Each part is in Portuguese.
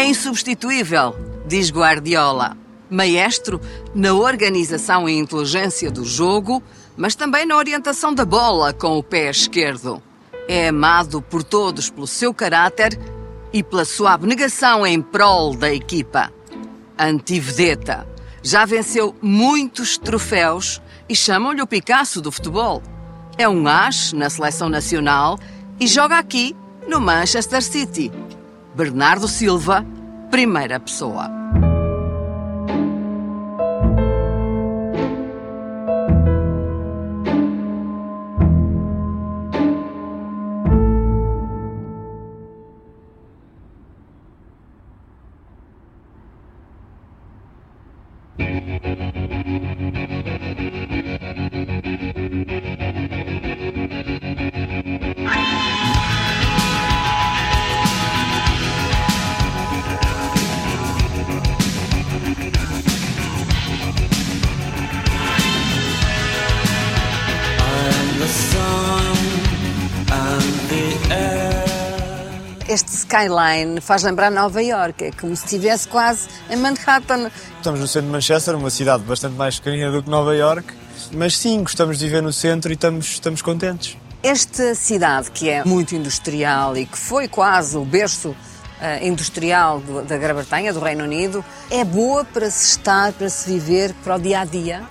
É insubstituível, diz Guardiola. Maestro na organização e inteligência do jogo, mas também na orientação da bola com o pé esquerdo. É amado por todos pelo seu caráter e pela sua abnegação em prol da equipa. Antivedeta. Já venceu muitos troféus e chamam-lhe o Picasso do futebol. É um as na seleção nacional e joga aqui no Manchester City. Bernardo Silva, primeira pessoa. Skyline faz lembrar Nova York, é como se estivesse quase em Manhattan. Estamos no centro de Manchester, uma cidade bastante mais pequenina do que Nova York, mas sim, gostamos de viver no centro e estamos, estamos contentes. Esta cidade, que é muito industrial e que foi quase o berço uh, industrial do, da Grã-Bretanha, do Reino Unido, é boa para se estar, para se viver, para o dia a dia?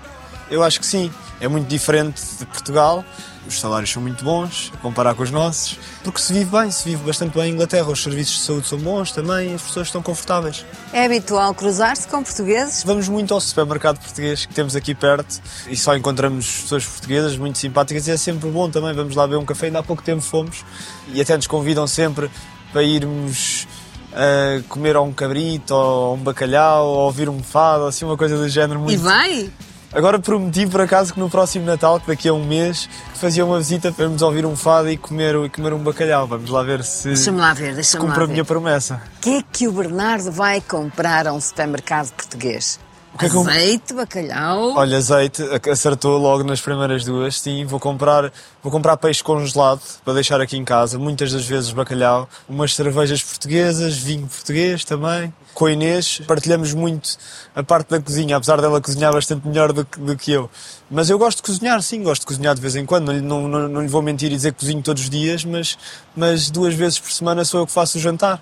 Eu acho que sim. É muito diferente de Portugal. Os salários são muito bons, a comparar com os nossos, porque se vive bem, se vive bastante bem em Inglaterra. Os serviços de saúde são bons também, as pessoas estão confortáveis. É habitual cruzar-se com portugueses? Vamos muito ao supermercado português que temos aqui perto e só encontramos pessoas portuguesas muito simpáticas e é sempre bom também. Vamos lá beber um café, ainda há pouco tempo fomos e até nos convidam sempre para irmos a comer a um cabrito ou um bacalhau ou ouvir um fado, assim uma coisa do género muito... E vai? Agora prometi por acaso que no próximo Natal, que daqui a um mês, fazia uma visita para nos ouvir um fado e comer, e comer um bacalhau. Vamos lá ver se, deixa-me lá ver, deixa-me cumpre a minha promessa. O que é que o Bernardo vai comprar a um supermercado português? É azeite, bacalhau. Olha, azeite, acertou logo nas primeiras duas. Sim, vou comprar, vou comprar peixe congelado para deixar aqui em casa. Muitas das vezes bacalhau, umas cervejas portuguesas, vinho português também. Com a Inês partilhamos muito a parte da cozinha, apesar dela cozinhar bastante melhor do que, do que eu. Mas eu gosto de cozinhar, sim, gosto de cozinhar de vez em quando. Não, não, não lhe vou mentir e dizer que cozinho todos os dias, mas, mas duas vezes por semana sou eu que faço o jantar.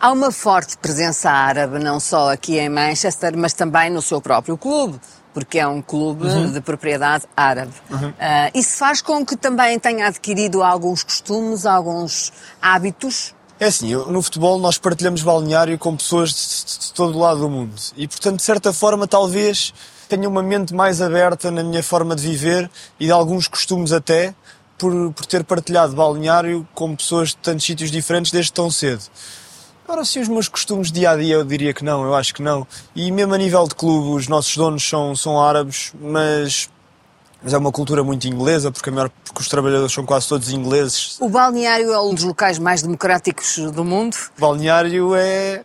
Há uma forte presença árabe, não só aqui em Manchester, mas também no seu próprio clube, porque é um clube uhum. de propriedade árabe. Uhum. Uh, isso faz com que também tenha adquirido alguns costumes, alguns hábitos é assim, no futebol nós partilhamos balneário com pessoas de, de, todo o lado do mundo e, portanto, de certa forma, talvez tenha uma mente mais aberta na minha forma de viver e de alguns costumes até por, por ter partilhado balneário com pessoas de tantos sítios diferentes desde tão cedo. Agora, sim, os meus costumes dia a dia eu diria que não, eu acho que não. E mesmo a nível de clube, os nossos donos são, são árabes, mas, mas é uma cultura muito inglesa, porque, a maior, porque os trabalhadores são quase todos ingleses. O balneário é um dos locais mais democráticos do mundo? O balneário é,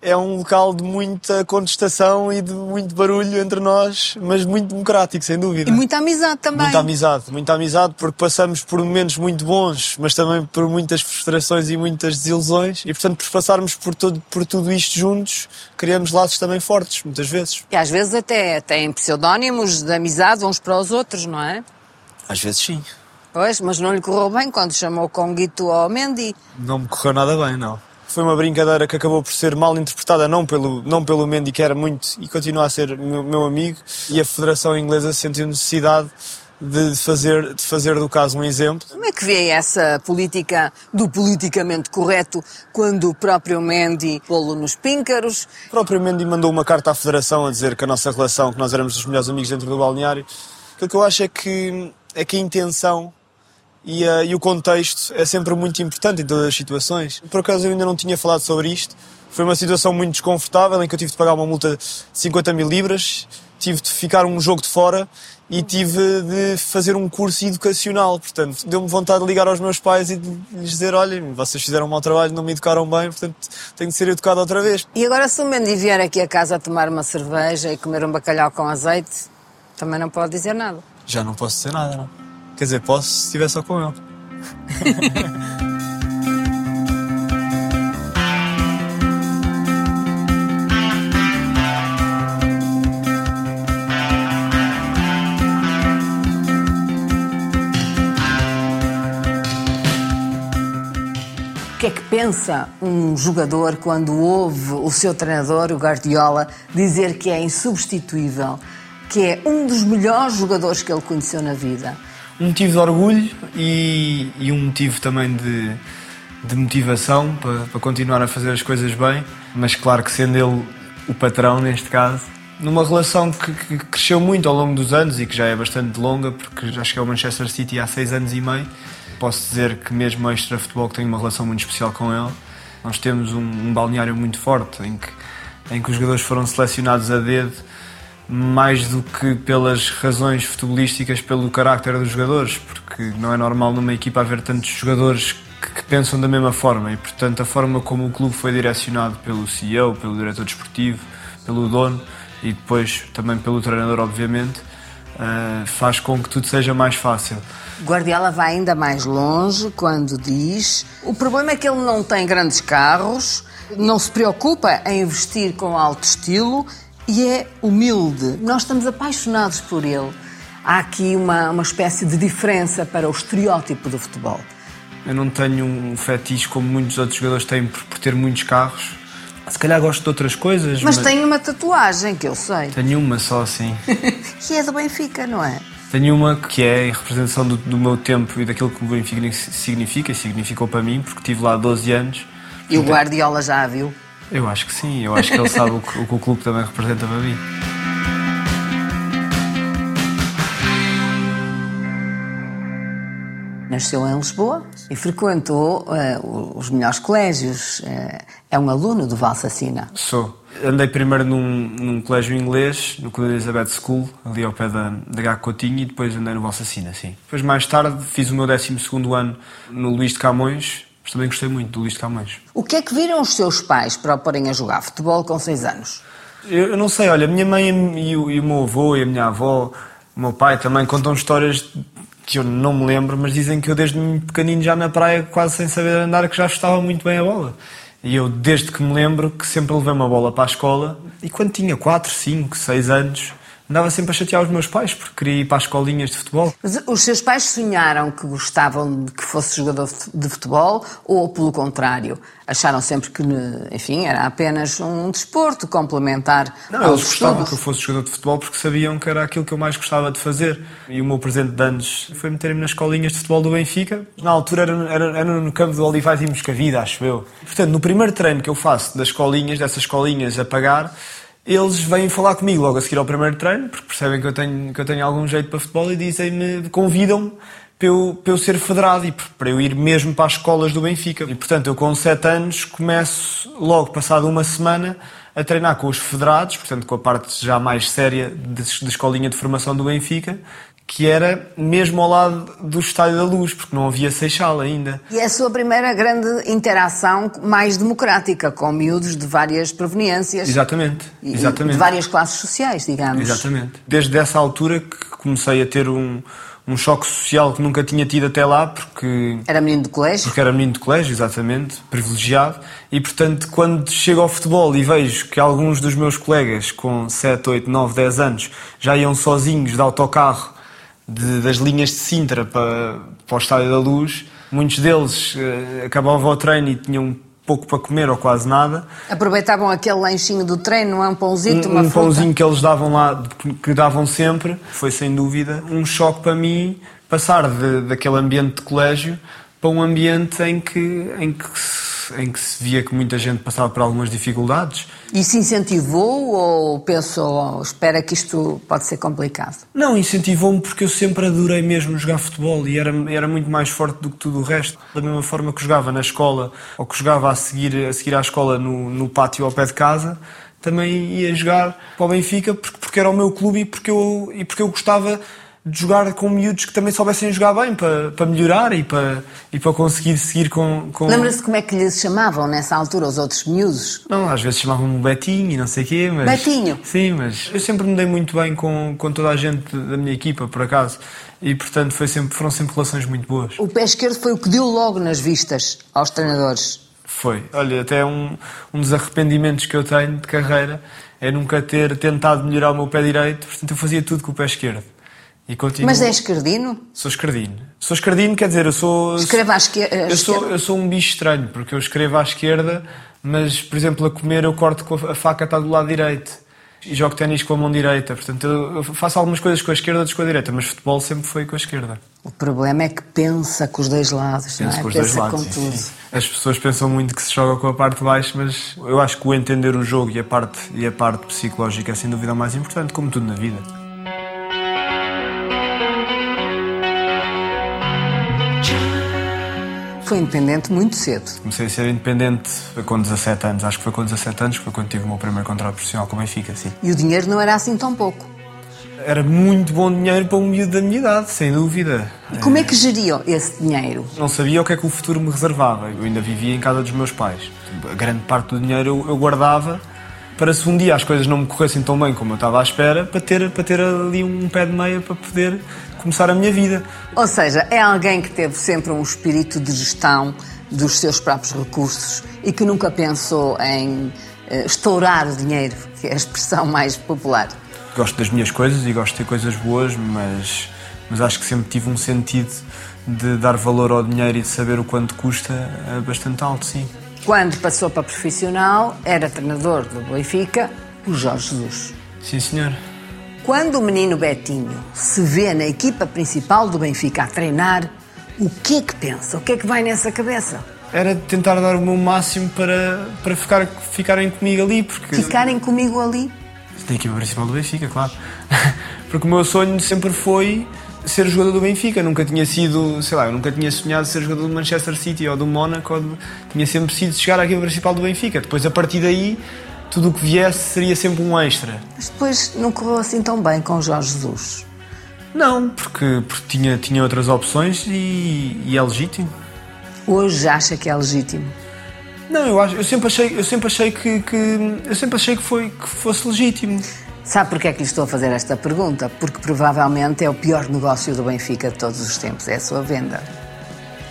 é um local de muita contestação e de muito barulho entre nós, mas muito democrático, sem dúvida. E muita amizade também. Muita amizade, muita amizade, porque passamos por momentos muito bons, mas também por muitas frustrações e muitas desilusões, e portanto, por passarmos por, todo, por tudo isto juntos, criamos laços também fortes, muitas vezes. E às vezes até têm pseudónimos de amizade uns para os outros, não é? Às vezes sim. Pois, mas não lhe correu bem quando chamou o Conguito ao Mendy? Não me correu nada bem, não foi uma brincadeira que acabou por ser mal interpretada, não pelo, não pelo Mendy, que era muito e continua a ser meu, meu amigo, e a Federação Inglesa sentiu necessidade de fazer, de fazer do caso um exemplo. Como é que vê essa política do politicamente correto quando o próprio Mendy pô-lo nos píncaros? O próprio Mendy mandou uma carta à Federação a dizer que a nossa relação, que nós éramos os melhores amigos dentro do balneário. Aquilo que eu acho é que, é que a intenção e, uh, e, o contexto é sempre muito importante em todas as situações. Por acaso eu ainda não tinha falado sobre isto. Foi uma situação muito desconfortável em que eu tive de pagar uma multa de 50 mil libras, tive de ficar um jogo de fora e tive de fazer um curso educacional. Portanto, deu-me vontade de ligar aos meus pais e de lhes dizer: olhem, vocês fizeram um mau trabalho, não me educaram bem, portanto tenho de ser educado outra vez. E agora, se o Mendy vier aqui a casa a tomar uma cerveja e comer um bacalhau com azeite, também não pode dizer nada. Já não posso dizer nada, não. Quer dizer, posso se tiver só com eu? O que é que pensa um jogador quando ouve o seu treinador, o Guardiola, dizer que é insubstituível, que é um dos melhores jogadores que ele conheceu na vida? Um motivo de orgulho e, e um motivo também de, de motivação para, para continuar a fazer as coisas bem, mas claro que sendo ele o patrão neste caso, numa relação que, que, cresceu muito ao longo dos anos e que já é bastante longa, porque já cheguei ao Manchester City há seis anos e meio posso dizer que mesmo extra futebol que tenho uma relação muito especial com ele. Nós temos um, um balneário muito forte em que, em que os jogadores foram selecionados a dedo mais do que pelas razões futebolísticas, pelo carácter dos jogadores, porque não é normal numa equipa haver tantos jogadores que, que, pensam da mesma forma e, portanto, a forma como o clube foi direcionado pelo CEO, pelo diretor desportivo, pelo dono e depois também pelo treinador, obviamente, uh, faz com que tudo seja mais fácil. Guardiola vai ainda mais longe quando diz: o problema é que ele não tem grandes carros, não se preocupa em investir com alto estilo e é humilde. Nós estamos apaixonados por ele. Há aqui uma, uma espécie de diferença para o estereótipo do futebol. Eu não tenho um fetiche como muitos outros jogadores têm por, por ter muitos carros. Se calhar gosto de outras coisas. Mas, mas... tem uma tatuagem que eu sei. Tenho uma só, sim. que é do Benfica, não é? Tenho uma que é em representação do, do, meu tempo e daquilo que o Benfica significa, e significou para mim, porque estive lá 12 anos. E o Guardiola já a viu? Eu acho que sim, eu acho que ele sabe o, que, o que o clube também representa para mim. Nasceu em Lisboa e frequentou uh, os melhores colégios. Uh, é um aluno do Valsacina. Sou. Andei primeiro num, num colégio inglês, no Colégio Elizabeth School, ali ao pé da, da Gago Coutinho, e depois andei no Valsacina, sim. Depois, mais tarde, fiz o meu 12 ano no Luís de Camões, mas também gostei muito do Luís de Camões. O que é que viram os seus pais para o porem a jogar futebol com 6 anos? Eu, eu, não sei, olha, a minha mãe e o, e o meu avô e a minha avó, o meu pai também contam histórias que eu não me lembro, mas dizem que eu desde pequenino já na praia, quase sem saber andar, que já estava muito bem a bola. E eu, desde que me lembro, que sempre levei uma bola para a escola e quando tinha 4, 5, 6 anos, andava sempre a chatear os meus pais porque queria ir para as escolinhas de futebol. Mas os seus pais sonharam que gostavam de que fosse jogador de futebol ou, pelo contrário, acharam sempre que, enfim, era apenas um desporto complementar Não, eles gostavam que eu fosse jogador de futebol porque sabiam que era aquilo que eu mais gostava de fazer. E o meu presente de anos foi meter-me nas escolinhas de futebol do Benfica. Na altura era, era, era no campo do Olivais e Moscavida, acho eu. Portanto, no primeiro treino que eu faço das escolinhas, dessas escolinhas a pagar, eles vêm falar comigo logo a seguir ao primeiro treino, porque percebem que eu tenho, que eu tenho algum jeito para futebol e dizem-me, convidam-me para eu, para eu ser federado e para eu ir mesmo para as escolas do Benfica. E portanto, eu com 7 anos começo logo, passado uma semana, a treinar com os federados, portanto, com a parte já mais séria de escolinha de formação do Benfica, que era mesmo ao lado do Estádio da Luz, porque não havia Seixal ainda. E é a sua primeira grande interação mais democrática, com miúdos de várias proveniências. Exatamente, exatamente. De várias classes sociais, digamos. Exatamente. Desde essa altura que comecei a ter um, um choque social que nunca tinha tido até lá, porque... Era menino de colégio? Porque era menino de colégio, exatamente, privilegiado. E, portanto, quando chego ao futebol e vejo que alguns dos meus colegas com 7, 8, 9, 10 anos já iam sozinhos de autocarro de, das linhas de Sintra para, para o Estádio da Luz. Muitos deles uh, acabavam o treino e tinham pouco para comer ou quase nada. Aproveitavam aquele lanchinho do treino, não é um pãozinho, um, uma Um pãozinho que eles davam lá, que davam sempre. Foi sem dúvida um choque para mim passar de, daquele ambiente de colégio para um ambiente em que, em que em que se via que muita gente passava por algumas dificuldades. Isso incentivou ou pensou, oh, espera que isto pode ser complicado? Não, incentivou-me porque eu sempre adorei mesmo jogar futebol e era, era muito mais forte do que tudo o resto. Da mesma forma que jogava na escola ou que jogava a seguir, a seguir à escola no, no pátio ao pé de casa, também ia jogar para o Benfica porque, porque era o meu clube e porque eu, e porque eu gostava de jogar com miúdos que também soubessem jogar bem para, para melhorar e para, e para conseguir seguir com. com... Lembra-se como é que lhes chamavam nessa altura os outros miúdos? Não, às vezes chamavam-me Betinho e não sei o quê, mas. Betinho? Sim, mas eu sempre me dei muito bem com, com toda a gente da minha equipa, por acaso. E portanto foi sempre, foram sempre relações muito boas. O pé esquerdo foi o que deu logo nas vistas aos treinadores. Foi. Olha, até um, um dos arrependimentos que eu tenho de carreira é nunca ter tentado melhorar o meu pé direito, portanto eu fazia tudo com o pé esquerdo E continuo... Mas é esquerdino? Sou esquerdino. Sou esquerdino, quer dizer, eu sou... Escreva à esquerda? Eu sou, eu sou um bicho estranho, porque eu escrevo à esquerda, mas, por exemplo, a comer eu corto com a, faca está do lado direito. E jogo ténis com a mão direita. Portanto, eu faço algumas coisas com a esquerda, outras com a direita, mas futebol sempre foi com a esquerda. O problema é que pensa com os dois lados, pensa não é? Com os pensa dois lados, com tudo. Sim. As pessoas pensam muito que se joga com a parte de baixo, mas eu acho que o entender o jogo e a parte, e a parte psicológica é sem dúvida mais importante, como tudo na vida. Foi independente muito cedo. Comecei a ser independente com 17 anos. Acho que foi com 17 anos que foi quando tive o meu primeiro contrato profissional com o Benfica, sim. E o dinheiro não era assim tão pouco. Era muito bom dinheiro para um miúdo da minha idade, sem dúvida. E como é que geriam esse dinheiro? Não sabia o que é que o futuro me reservava. Eu ainda vivia em casa dos meus pais. A grande parte do dinheiro eu, eu guardava para se um dia as coisas não me corressem tão bem como eu estava à espera, para ter, para ter ali um pé de meia para poder começar a minha vida. Ou seja, é alguém que teve sempre um espírito de gestão dos seus próprios recursos e que nunca pensou em uh, estourar o dinheiro, que é a expressão mais popular. Gosto das minhas coisas e gosto de ter coisas boas, mas, mas acho que sempre tive um sentido de dar valor ao dinheiro e de saber o quanto custa é bastante alto, sim. Quando passou para profissional, era treinador do Benfica, o Jorge Jesus. Sim, senhor. Quando o menino Betinho se vê na equipa principal do Benfica a treinar, o que é que pensa? O que é que vai nessa cabeça? Era tentar dar o meu máximo para, para ficar, ficarem comigo ali. Porque... Ficarem comigo ali? Na equipa principal do Benfica, claro. porque o meu sonho sempre foi ser jogador do Benfica. Nunca tinha sido, sei lá, eu nunca tinha sonhado ser jogador do Manchester City ou do Mónaco. Tinha sempre sido chegar à equipa principal do Benfica. Depois, a partir daí, tudo o que viesse seria sempre um extra. Mas depois não correu assim tão bem com o Jorge Jesus? Não, porque, porque tinha, tinha outras opções e, e é legítimo. Hoje acha que é legítimo? Não, eu, acho, eu sempre achei, eu sempre achei que, que eu sempre achei que, foi, que fosse legítimo. Sabe porquê é que lhe estou a fazer esta pergunta? Porque provavelmente é o pior negócio do Benfica de todos os tempos, é a sua venda.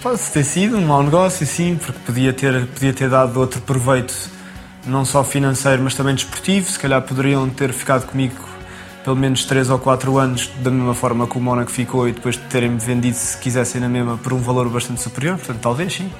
Pode ter sido um mau negócio, sim, porque podia ter, podia ter dado outro proveito, não só financeiro, mas também desportivo. Se calhar poderiam ter ficado comigo pelo menos 3 ou 4 anos, da mesma forma que o Mónaco ficou, e depois de terem-me vendido, se quisessem na mesma, por um valor bastante superior. Portanto, talvez sim.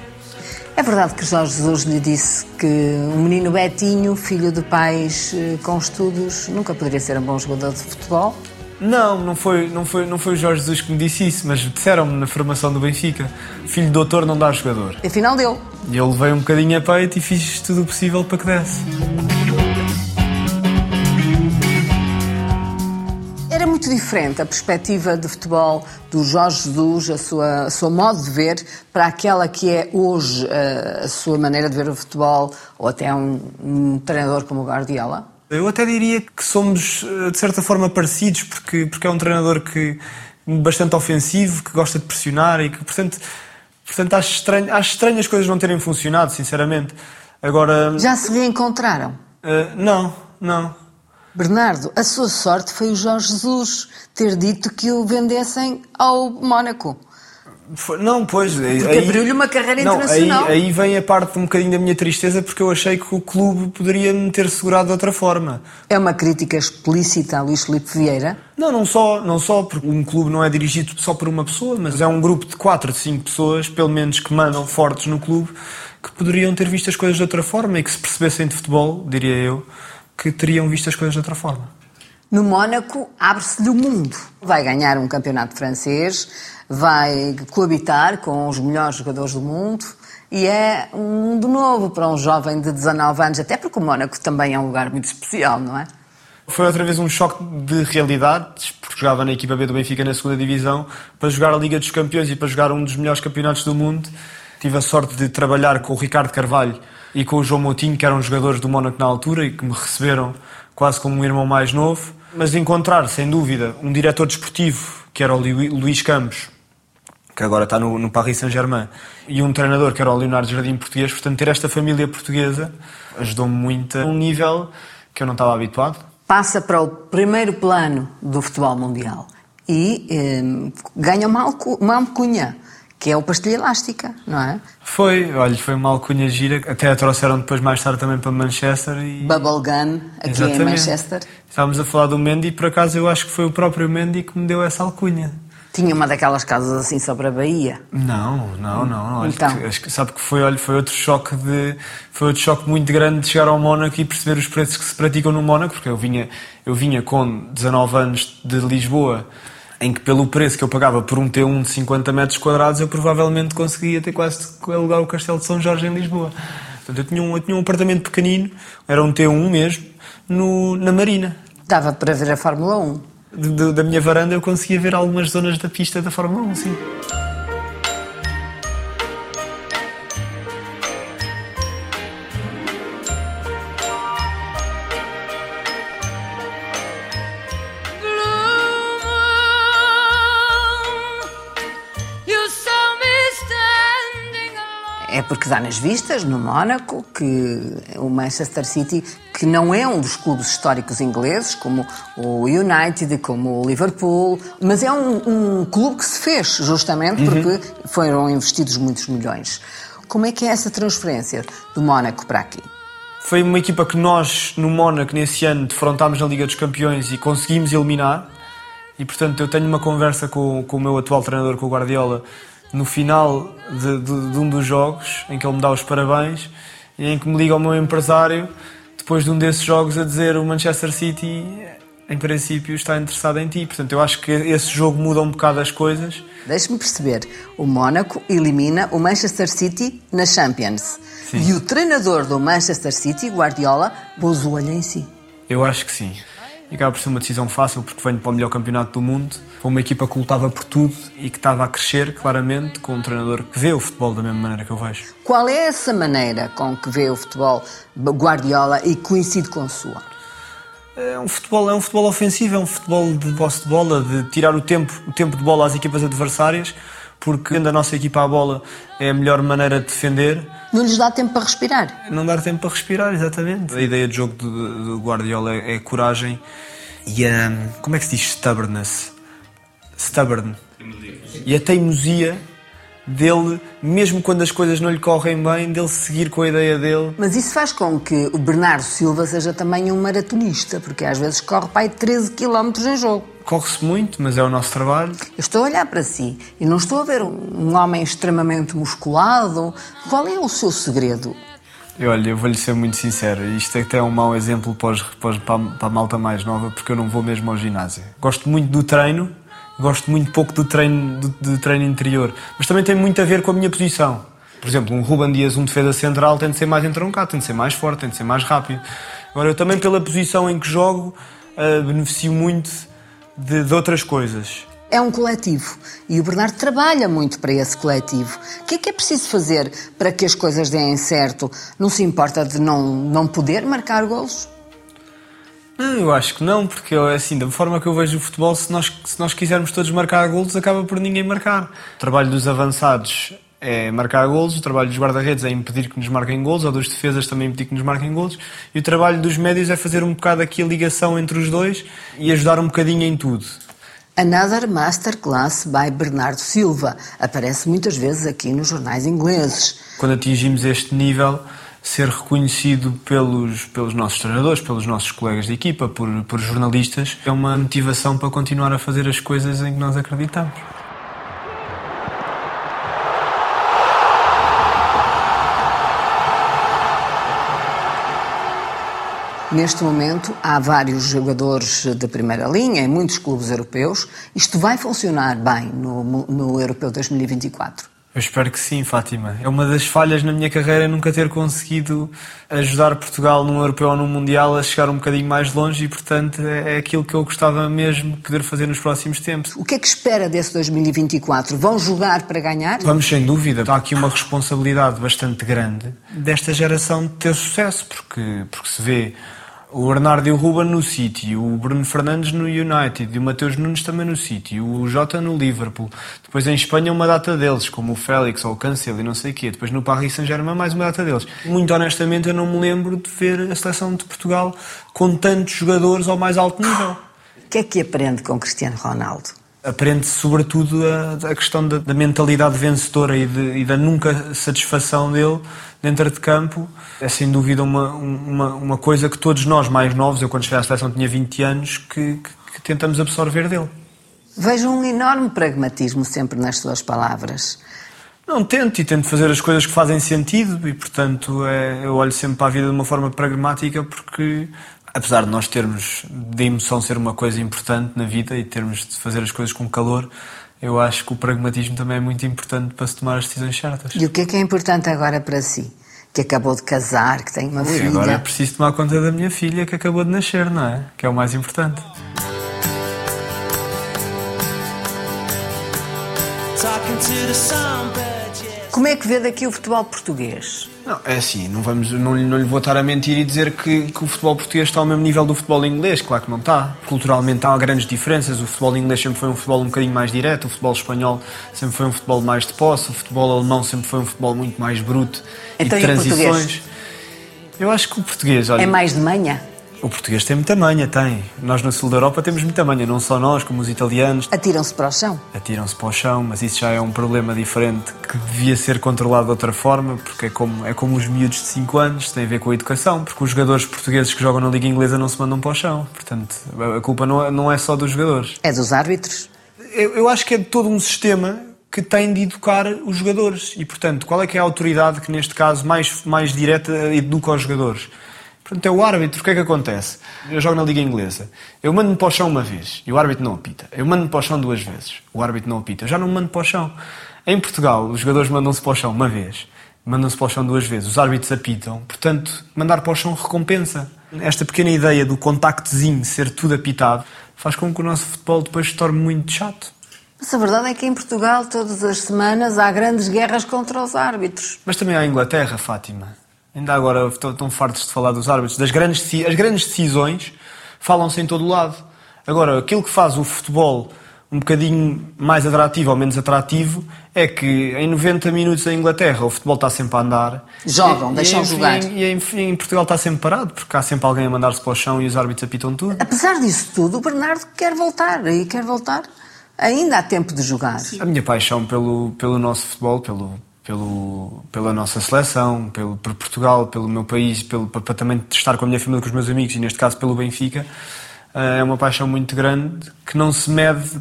É verdade que Jorge Jesus lhe disse que um menino Betinho, filho de pais com estudos, nunca poderia ser um bom jogador de futebol? Não, não foi, não foi, não foi o Jorge Jesus que me disse isso, mas disseram-me na formação do Benfica: filho de doutor não dá jogador. Afinal deu. E eu levei um bocadinho a peito e fiz tudo o possível para que desse. Era muito diferente a perspectiva de futebol do Jorge Jesus, a sua, a sua modo de ver, para aquela que é hoje a, a sua maneira de ver o futebol, ou até um, um treinador como o Guardiola? Eu até diria que somos, de certa forma, parecidos, porque, porque é um treinador que bastante ofensivo, que gosta de pressionar e que, portanto, portanto acho, estranho, acho estranho as coisas não terem funcionado, sinceramente. Agora. Já se reencontraram? Uh, não, não. Bernardo, a sua sorte foi o Jorge Jesus ter dito que o vendessem ao Mónaco. Não, pois. Porque abriu-lhe uma carreira não, internacional. Aí, aí vem a parte um bocadinho da minha tristeza, porque eu achei que o clube poderia me ter segurado de outra forma. É uma crítica explícita a Luís Filipe Vieira? Não, não só, não só, porque um clube não é dirigido só por uma pessoa, mas é um grupo de quatro, de cinco pessoas, pelo menos que mandam fortes no clube, que poderiam ter visto as coisas de outra forma e que se percebessem de futebol, diria eu, que teriam visto as coisas de outra forma. No Mónaco abre-se-lhe o mundo. Vai ganhar um campeonato francês, vai coabitar com os melhores jogadores do mundo e é um mundo novo para um jovem de 19 anos, até porque o Mónaco também é um lugar muito especial, não é? Foi outra vez um choque de realidades, porque jogava na equipa B do Benfica na segunda divisão, para jogar a Liga dos Campeões e para jogar um dos melhores campeonatos do mundo. Tive a sorte de trabalhar com o Ricardo Carvalho e com o João Moutinho, que eram jogadores do Mónaco na altura e que me receberam quase como um irmão mais novo. Mas encontrar, sem dúvida, um diretor desportivo, que era o Luís Campos, que agora está no, no Paris Saint-Germain, e um treinador, que era o Leonardo Jardim Português, portanto, ter esta família portuguesa ajudou-me muito a um nível que eu não estava habituado. Passa para o primeiro plano do futebol mundial e eh, ganha uma, uma alcunha, que é o pastilha elástica, não é? Foi, olha, foi uma alcunha gira, até a trouxeram depois mais tarde também para Manchester e... Bubblegum, aqui Exatamente. em Manchester. Estávamos a falar do Mendy e por acaso eu acho que foi o próprio Mendy que me deu essa alcunha. Tinha uma daquelas casas assim sobre a Bahia? Não, não, não. Então. Acho que, sabe que foi, olha, foi outro choque de foi outro choque muito grande de chegar ao Mónaco e perceber os preços que se praticam no Mónaco, porque eu vinha eu vinha com 19 anos de Lisboa em que pelo preço que eu pagava por um T1 de 50 metros quadrados eu provavelmente conseguia ter quase alugar o Castelo de São Jorge em Lisboa. Portanto, eu tinha um, eu tinha um apartamento pequenino, era um T1 mesmo, no, na Marina. Dava para ver a Fórmula 1? De, de, da minha varanda eu conseguia ver algumas zonas da pista da Fórmula 1, sim. É porque dá nas vistas, no Mónaco, que o Manchester City, que não é um dos clubes históricos ingleses, como o United, como o Liverpool, mas é um, um clube que se fez, justamente porque uhum. foram investidos muitos milhões. Como é que é essa transferência do Mónaco para aqui? Foi uma equipa que nós, no Mónaco, nesse ano, defrontámos na Liga dos Campeões e conseguimos eliminar. E, portanto, eu tenho uma conversa com, com o meu atual treinador, com o Guardiola, no final de, de, de, um dos jogos, em que ele me dá os parabéns, e em que me liga o meu empresário, depois de um desses jogos, a dizer o Manchester City, em princípio, está interessado em ti. Portanto, eu acho que esse jogo muda um bocado as coisas. Deixe-me perceber. O Mónaco elimina o Manchester City na Champions. Sim. E o treinador do Manchester City, Guardiola, pôs o olho em si. Eu acho que sim. E acaba por ser uma decisão fácil porque venho para o melhor campeonato do mundo. Foi uma equipa que lutava por tudo e que estava a crescer claramente com um treinador que vê o futebol da mesma maneira que eu vejo. Qual é essa maneira com que vê o futebol Guardiola e coincide com a sua? É um futebol, é um futebol ofensivo, é um futebol de posse de bola, de tirar o tempo, o tempo de bola às equipas adversárias, porque a nossa equipa à bola é a melhor maneira de defender. Não lhes dá tempo para respirar? Não dá tempo para respirar, exatamente. A ideia de jogo do, Guardiola é, é coragem e a. como é que se diz stubbornness? Stubborn. E a teimosia dele, mesmo quando as coisas não lhe correm bem, dele seguir com a ideia dele. Mas isso faz com que o Bernardo Silva seja também um maratonista, porque às vezes corre para aí 13 km em jogo. Corre-se muito, mas é o nosso trabalho. Eu estou a olhar para si e não estou a ver um homem extremamente musculado. Qual é o seu segredo? Eu, olha, eu vou-lhe ser muito sincero, isto é até um mau exemplo para, os, para, para a malta mais nova, porque eu não vou mesmo ao ginásio. Gosto muito do treino, gosto muito pouco do treino, do, do, treino interior, mas também tem muito a ver com a minha posição. Por exemplo, um Ruben Dias, um defesa central, tem de ser mais entroncado, tem de ser mais forte, tem de ser mais rápido. Agora, eu também, pela posição em que jogo, uh, beneficio muito de, de outras coisas. É um coletivo e o Bernardo trabalha muito para esse coletivo. O que é que é preciso fazer para que as coisas deem certo? Não se importa de não, não poder marcar golos? Não, eu acho que não, porque assim, da forma que eu vejo o futebol, se nós, se nós quisermos todos marcar golos, acaba por ninguém marcar. O trabalho dos avançados é marcar golos, o trabalho dos guarda-redes é impedir que nos marquem golos, ou dos defesas também impedir que nos marquem golos, e o trabalho dos médios é fazer um bocado aqui a ligação entre os dois e ajudar um bocadinho em tudo. Another Masterclass by Bernardo Silva aparece muitas vezes aqui nos jornais ingleses. Quando atingimos este nível, ser reconhecido pelos, pelos nossos treinadores, pelos nossos colegas de equipa, por, por jornalistas, é uma motivação para continuar a fazer as coisas em que nós acreditamos. Neste momento, há vários jogadores de primeira linha em muitos clubes europeus. Isto vai funcionar bem no, no Europeu 2024? Eu espero que sim, Fátima. É uma das falhas na minha carreira nunca ter conseguido ajudar Portugal num europeu ou num mundial a chegar um bocadinho mais longe e, portanto, é, é aquilo que eu gostava mesmo de poder fazer nos próximos tempos. O que é que espera desse 2024? Vão jogar para ganhar? Vamos, sem dúvida. Há aqui uma responsabilidade bastante grande desta geração de ter sucesso, porque, porque se vê o Bernardo e o Ruben no City, o Bruno Fernandes no United, e o Mateus Nunes também no City, o Jota no Liverpool. Depois em Espanha uma data deles, como o Félix ou o Cancelo e não sei o quê. Depois no Paris Saint-Germain mais uma data deles. Muito honestamente eu não me lembro de ver a seleção de Portugal com tantos jogadores ao mais alto nível. O que é que aprende com Cristiano Ronaldo? Aprende-se sobretudo a, a questão da, da, mentalidade vencedora e, de, e, da nunca satisfação dele dentro de campo. É sem dúvida uma, uma, uma coisa que todos nós mais novos, eu quando cheguei à seleção tinha 20 anos, que, que, que tentamos absorver dele. Vejo um enorme pragmatismo sempre nas suas palavras. Não, tento e tento fazer as coisas que fazem sentido e, portanto, é, eu olho sempre para a vida de uma forma pragmática porque apesar de nós termos de emoção ser uma coisa importante na vida e termos de fazer as coisas com calor, eu acho que o pragmatismo também é muito importante para se tomar as decisões certas. E o que é que é importante agora para si? Que acabou de casar, que tem uma Ui, filha. Agora é preciso tomar conta da minha filha que acabou de nascer, não é? Que é o mais importante. Como é que vê daqui o futebol português? Não, é assim, não, vamos, não, não lhe vou estar a mentir e dizer que, que, o futebol português está ao mesmo nível do futebol inglês, claro que não está. Culturalmente há grandes diferenças, o futebol inglês sempre foi um futebol um bocadinho mais direto, o futebol espanhol sempre foi um futebol mais de posse, o futebol alemão sempre foi um futebol muito mais bruto então, e de transições. Eu acho que o português... Olha, é mais de manha? O português tem muita manha, tem. Nós no sul da Europa temos muita manha, não só nós, como os italianos. Atiram-se para o chão? Atiram-se para o chão, mas isso já é um problema diferente que devia ser controlado de outra forma, porque é como, é como os miúdos de 5 anos, tem a ver com a educação, porque os jogadores portugueses que jogam na Liga Inglesa não se mandam para o chão. Portanto, a culpa não é, não é só dos jogadores. É dos árbitros? Eu, eu acho que é de todo um sistema que tem de educar os jogadores. E, portanto, qual é que é a autoridade que, neste caso, mais, mais direta educa os jogadores? Portanto, é o árbitro. O que é que acontece? Eu jogo na Liga Inglesa. Eu mando-me para o chão uma vez e o árbitro não apita. Eu mando-me para o chão duas vezes. O árbitro não apita. Eu já não me mando para o chão. Em Portugal, os jogadores mandam-se para o chão uma vez. Mandam-se para o chão duas vezes. Os árbitros apitam. Portanto, mandar para o chão recompensa. Esta pequena ideia do contactozinho ser tudo apitado faz com que o nosso futebol depois se torne muito chato. Mas a verdade é que em Portugal, todas as semanas, há grandes guerras contra os árbitros. Mas também há a Inglaterra, Fátima. Ainda agora estão fartos de falar dos árbitros. Das grandes, as grandes decisões falam-se em todo o lado. Agora, aquilo que faz o futebol um bocadinho mais atrativo ou menos atrativo é que em 90 minutos em Inglaterra o futebol está sempre a andar. Jogam, e, deixam e, jogar. E, em, em Portugal está sempre parado, porque há sempre alguém a mandar-se para o chão e os árbitros apitam tudo. Apesar disso tudo, o Bernardo quer voltar e quer voltar. Ainda há tempo de jogar. A minha paixão pelo, pelo nosso futebol, pelo, pelo, pela nossa seleção, pelo, por Portugal, pelo meu país, pelo, para, para, também estar com a minha família, com os meus amigos e neste caso pelo Benfica, eh, é uma paixão muito grande que não se mede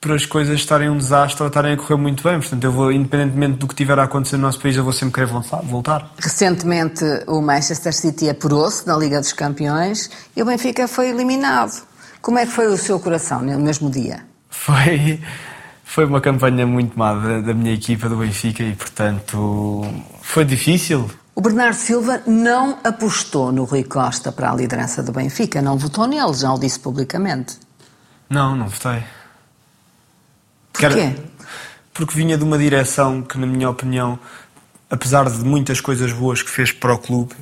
por as coisas estarem um desastre ou estarem a correr muito bem. Portanto, eu vou, independentemente do que tiver a acontecer no nosso país, eu vou sempre querer voltar. Recentemente, o Manchester City apurou-se na Liga dos Campeões e o Benfica foi eliminado. Como é que foi o seu coração no mesmo dia? Foi foi uma campanha muito má da, da, minha equipa do Benfica e, portanto, foi difícil. O Bernardo Silva não apostou no Rui Costa para a liderança do Benfica, não votou nele, já o disse publicamente. Não, não votei. Porquê? Porque vinha de uma direção que, na minha opinião, apesar de muitas coisas boas que fez para o clube,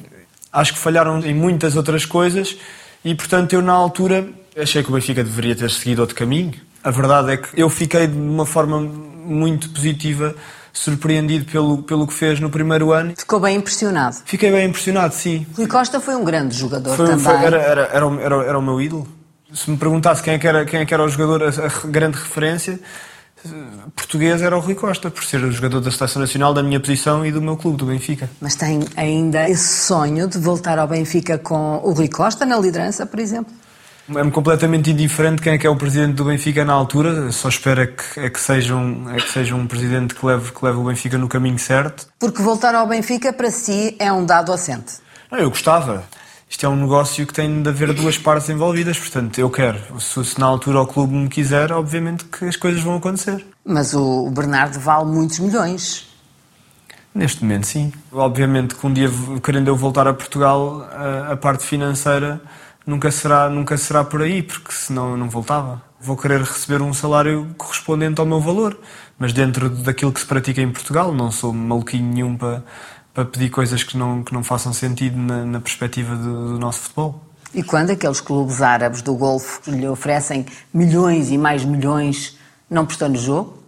acho que falharam em muitas outras coisas e, portanto, eu na altura achei que o Benfica deveria ter seguido outro caminho a verdade é que eu fiquei de uma forma muito positiva surpreendido pelo, pelo que fez no primeiro ano. Ficou bem impressionado? Fiquei bem impressionado, sim. Rui Costa foi um grande jogador foi, também. Foi, era, era, era, era, era o meu ídolo. Se me perguntasse quem é que era, quem é que era o jogador, a, a grande referência português era o Rui Costa, por ser o jogador da Seleção Nacional da minha posição e do meu clube, do Benfica. Mas tem ainda esse sonho de voltar ao Benfica com o Rui Costa na liderança, por exemplo? É-me completamente indiferente quem é que é o presidente do Benfica na altura, só espero é que, é que, seja, um, é que seja um presidente que leve, que leve o Benfica no caminho certo. Porque voltar ao Benfica para si é um dado assente. Não, eu gostava. Isto é um negócio que tem de haver duas partes envolvidas, portanto, eu quero. Se, se na altura o clube me quiser, obviamente que as coisas vão acontecer. Mas o Bernardo vale muitos milhões. Neste momento, sim. Obviamente que um dia, querendo eu voltar a Portugal, a, a parte financeira nunca será, nunca será por aí, porque senão eu não voltava. Vou querer receber um salário correspondente ao meu valor, mas dentro daquilo que se pratica em Portugal, não sou maluquinho nenhum para, para pedir coisas que não, que não façam sentido na, na perspectiva do, do nosso futebol. E quando aqueles clubes árabes do Golfo lhe oferecem milhões e mais milhões, não prestou no jogo?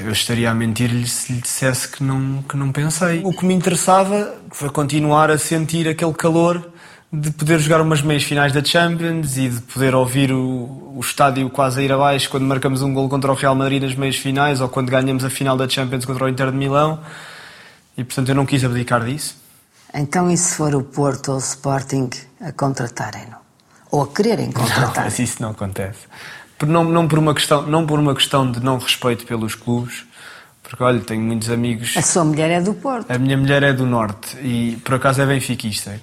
Eu estaria a mentir-lhe se lhe dissesse que não, que não pensei. O que me interessava foi continuar a sentir aquele calor de poder jogar umas meias finais da Champions e de poder ouvir o, o estádio quase a ir abaixo quando marcamos um gol contra o Real Madrid nas meias finais ou quando ganhamos a final da Champions contra o Inter de Milão. E portanto eu não quis abdicar disso. Então, e se for o Porto ou o Sporting a contratarem-no? Ou a quererem contratar? Não, mas isso não acontece. Por, não, não, por uma questão, não por uma questão de não respeito pelos clubes, porque olha, tenho muitos amigos. A sua mulher é do Porto. A minha mulher é do Norte e por acaso é benfiquista.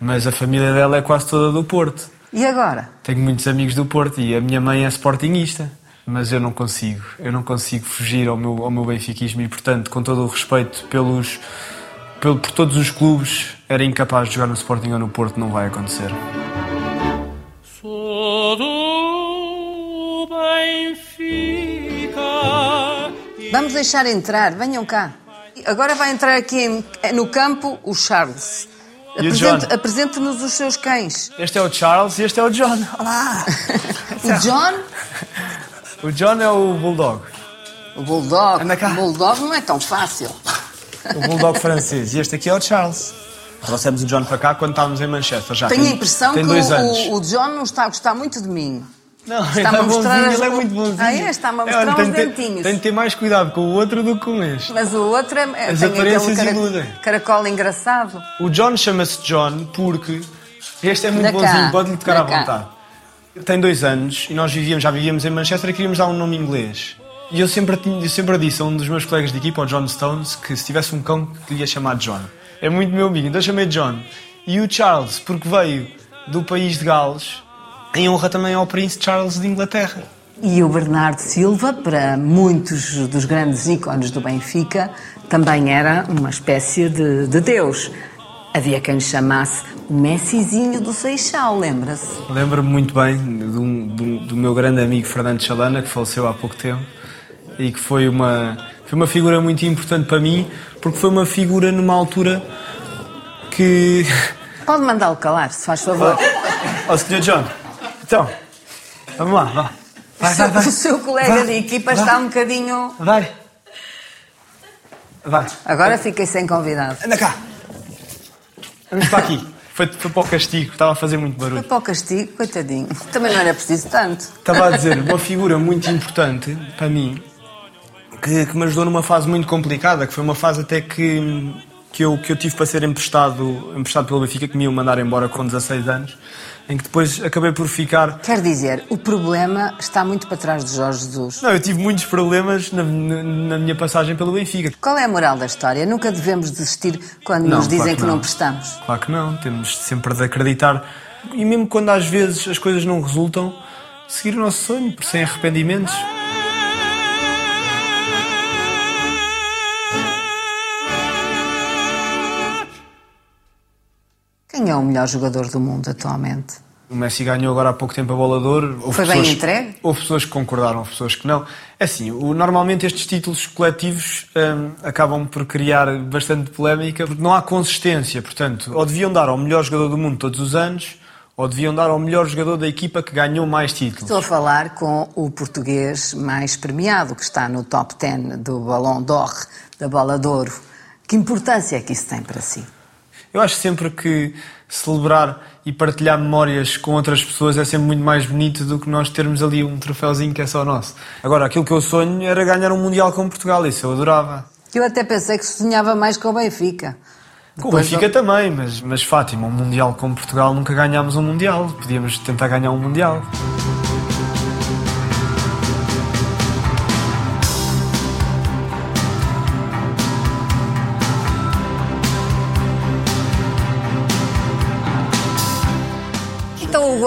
Mas a família dela é quase toda do Porto. E agora? Tenho muitos amigos do Porto e a minha mãe é sportinguista. Mas eu não consigo. Eu não consigo fugir ao meu, ao meu benfiquismo e, portanto, com todo o respeito pelos, pelo, por todos os clubes, era incapaz de jogar no Sporting ou no Porto. Não vai acontecer. Sou do Benfica. Vamos deixar entrar. Venham cá. Agora vai entrar aqui no campo o Charles. Apresente-nos os seus cães. Este é o Charles e este é o John. Olá! o John? O John é o Bulldog. O Bulldog? Anda cá. O Bulldog não é tão fácil. O Bulldog francês. E este aqui é o Charles. Trouxemos o John para cá quando estávamos em Manchester. Já Tenho tem, a impressão que o, o, John não está a gostar muito de mim. Não, está-me a mostrar as... ele é muito bonzinho. Ah, é? Está-me a mostrar é, os dentinhos. Tem de ter mais cuidado com o outro do que com este. Mas o outro é, é As aparências cara... iludem. caracol engraçado. O John chama-se John porque este é muito bonzinho, pode-lhe tocar à vontade. Tem dois anos e nós vivíamos, já vivíamos em Manchester e queríamos dar um nome inglês. E eu sempre, eu sempre disse a um dos meus colegas de equipa, o John Stones, que se tivesse um cão que lhe ia chamar John. É muito meu amigo, então chamei John. E o Charles, porque veio do país de Gales, em honra também ao príncipe Charles de Inglaterra. E o Bernardo Silva, para muitos dos grandes ícones do Benfica, também era uma espécie de, de deus. Havia quem chamasse o Messizinho do Seixal, lembra-se? Lembro-me muito bem do, do, do, meu grande amigo Fernando Chalana, que faleceu há pouco tempo, e que foi uma, foi uma figura muito importante para mim, porque foi uma figura numa altura que... Pode mandá-lo calar, se faz favor. Ó, oh, Sr. John, então, vamos lá, vá. Vai, vai, vai. O seu colega vai, de equipa vai, está um bocadinho. Vai. Vai. Agora fiquei sem convidado. Anda cá. Vamos para aqui. Foi, foi para o castigo, estava a fazer muito barulho. Foi para o castigo, coitadinho. Também não era preciso tanto. Estava a dizer, uma figura muito importante para mim, que, que me ajudou numa fase muito complicada, que foi uma fase até que, que, eu, que eu tive para ser emprestado, emprestado pelo Benfica, que me iam mandar embora com 16 anos em que depois acabei por ficar. Quer dizer, o problema está muito para trás de Jorge Jesus. Não, eu tive muitos problemas na, na, na minha passagem pelo Benfica. Qual é a moral da história? Nunca devemos desistir quando não, nos dizem claro que, que não. não prestamos. Claro que não, temos sempre de acreditar. E mesmo quando às vezes as coisas não resultam, seguir o nosso sonho, sem arrependimentos. É o melhor jogador do mundo atualmente? O Messi ganhou agora há pouco tempo a bola de ouro. Houve Foi pessoas, bem entregue? Houve pessoas que concordaram, houve pessoas que não. É assim, o, normalmente estes títulos coletivos hum, acabam por criar bastante polémica porque não há consistência. Portanto, ou deviam dar ao melhor jogador do mundo todos os anos ou deviam dar ao melhor jogador da equipa que ganhou mais títulos. Estou a falar com o português mais premiado, que está no top 10 do Ballon d'Or, da Bola de Ouro. Que importância é que isso tem para si? Eu acho sempre que celebrar e partilhar memórias com outras pessoas é sempre muito mais bonito do que nós termos ali um troféuzinho que é só nosso. Agora, aquilo que eu sonho era ganhar um Mundial com Portugal, isso eu adorava. Eu até pensei que sonhava mais com o Benfica. Com o Benfica eu... também, mas, mas Fátima, um Mundial com Portugal nunca ganhámos um Mundial. Podíamos tentar ganhar um Mundial.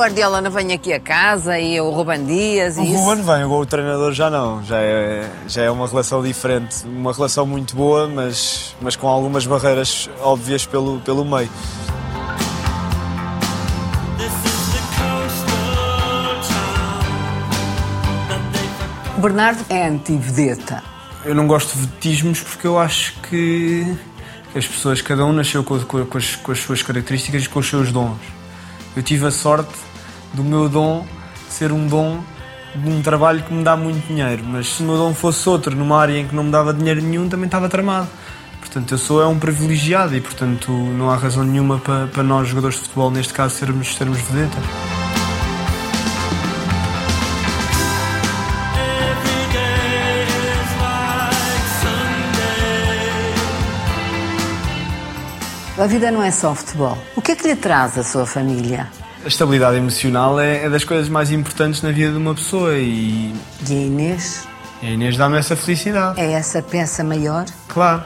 Guardiola não vem aqui a casa e o Ruben Dias e O isso? Ruben vem, o treinador já não. Já é, já é uma relação diferente. Uma relação muito boa, mas, mas com algumas barreiras óbvias pelo, pelo meio. Bernardo é anti-vedeta. Eu não gosto de vedetismos porque eu acho que as pessoas, cada um nasceu com, com, com, as, com as suas características e com os seus dons. Eu tive a sorte do meu dom ser um dom de um trabalho que me dá muito dinheiro, mas se o meu dom fosse outro, numa área em que não me dava dinheiro nenhum, também estava tramado. Portanto, eu sou é um privilegiado e, portanto, não há razão nenhuma para, para nós, jogadores de futebol, neste caso, sermos, sermos vedetas. A vida não é só futebol. O que é que lhe traz a sua família? A estabilidade emocional é, é das coisas mais importantes na vida de uma pessoa e, E a Inês? a Inês dá-me essa felicidade. É essa peça maior? Claro,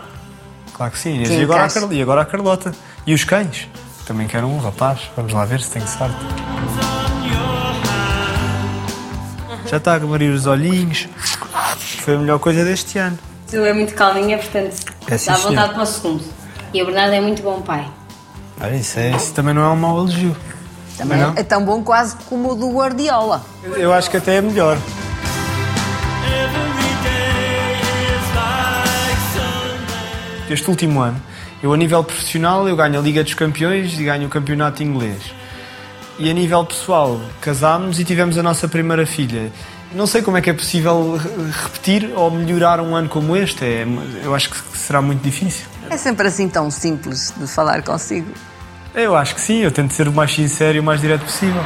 claro que sim. Inês. E agora, a? Carl- e agora a Carlota. E os cães. Também quero um rapaz. Vamos lá ver se tenho sorte. Já está a abrir os olhinhos. Foi a melhor coisa deste ano. Tu é muito calminha, portanto É, sim, dá senhor. vontade para o segundo. E o Bernardo é muito bom pai. Olha, isso, é, isso também não é um mau elogio. Também Não? é tão bom quase como o do Guardiola. Eu acho que até é melhor. Este último ano, eu a nível profissional, eu ganho a Liga dos Campeões e ganho o campeonato inglês. E a nível pessoal, casámos e tivemos a nossa primeira filha. Não sei como é que é possível re- repetir ou melhorar um ano como este. É, eu acho que será muito difícil. É sempre assim tão simples de falar consigo. Eu acho que sim, eu tento ser o mais sincero e o mais direto possível.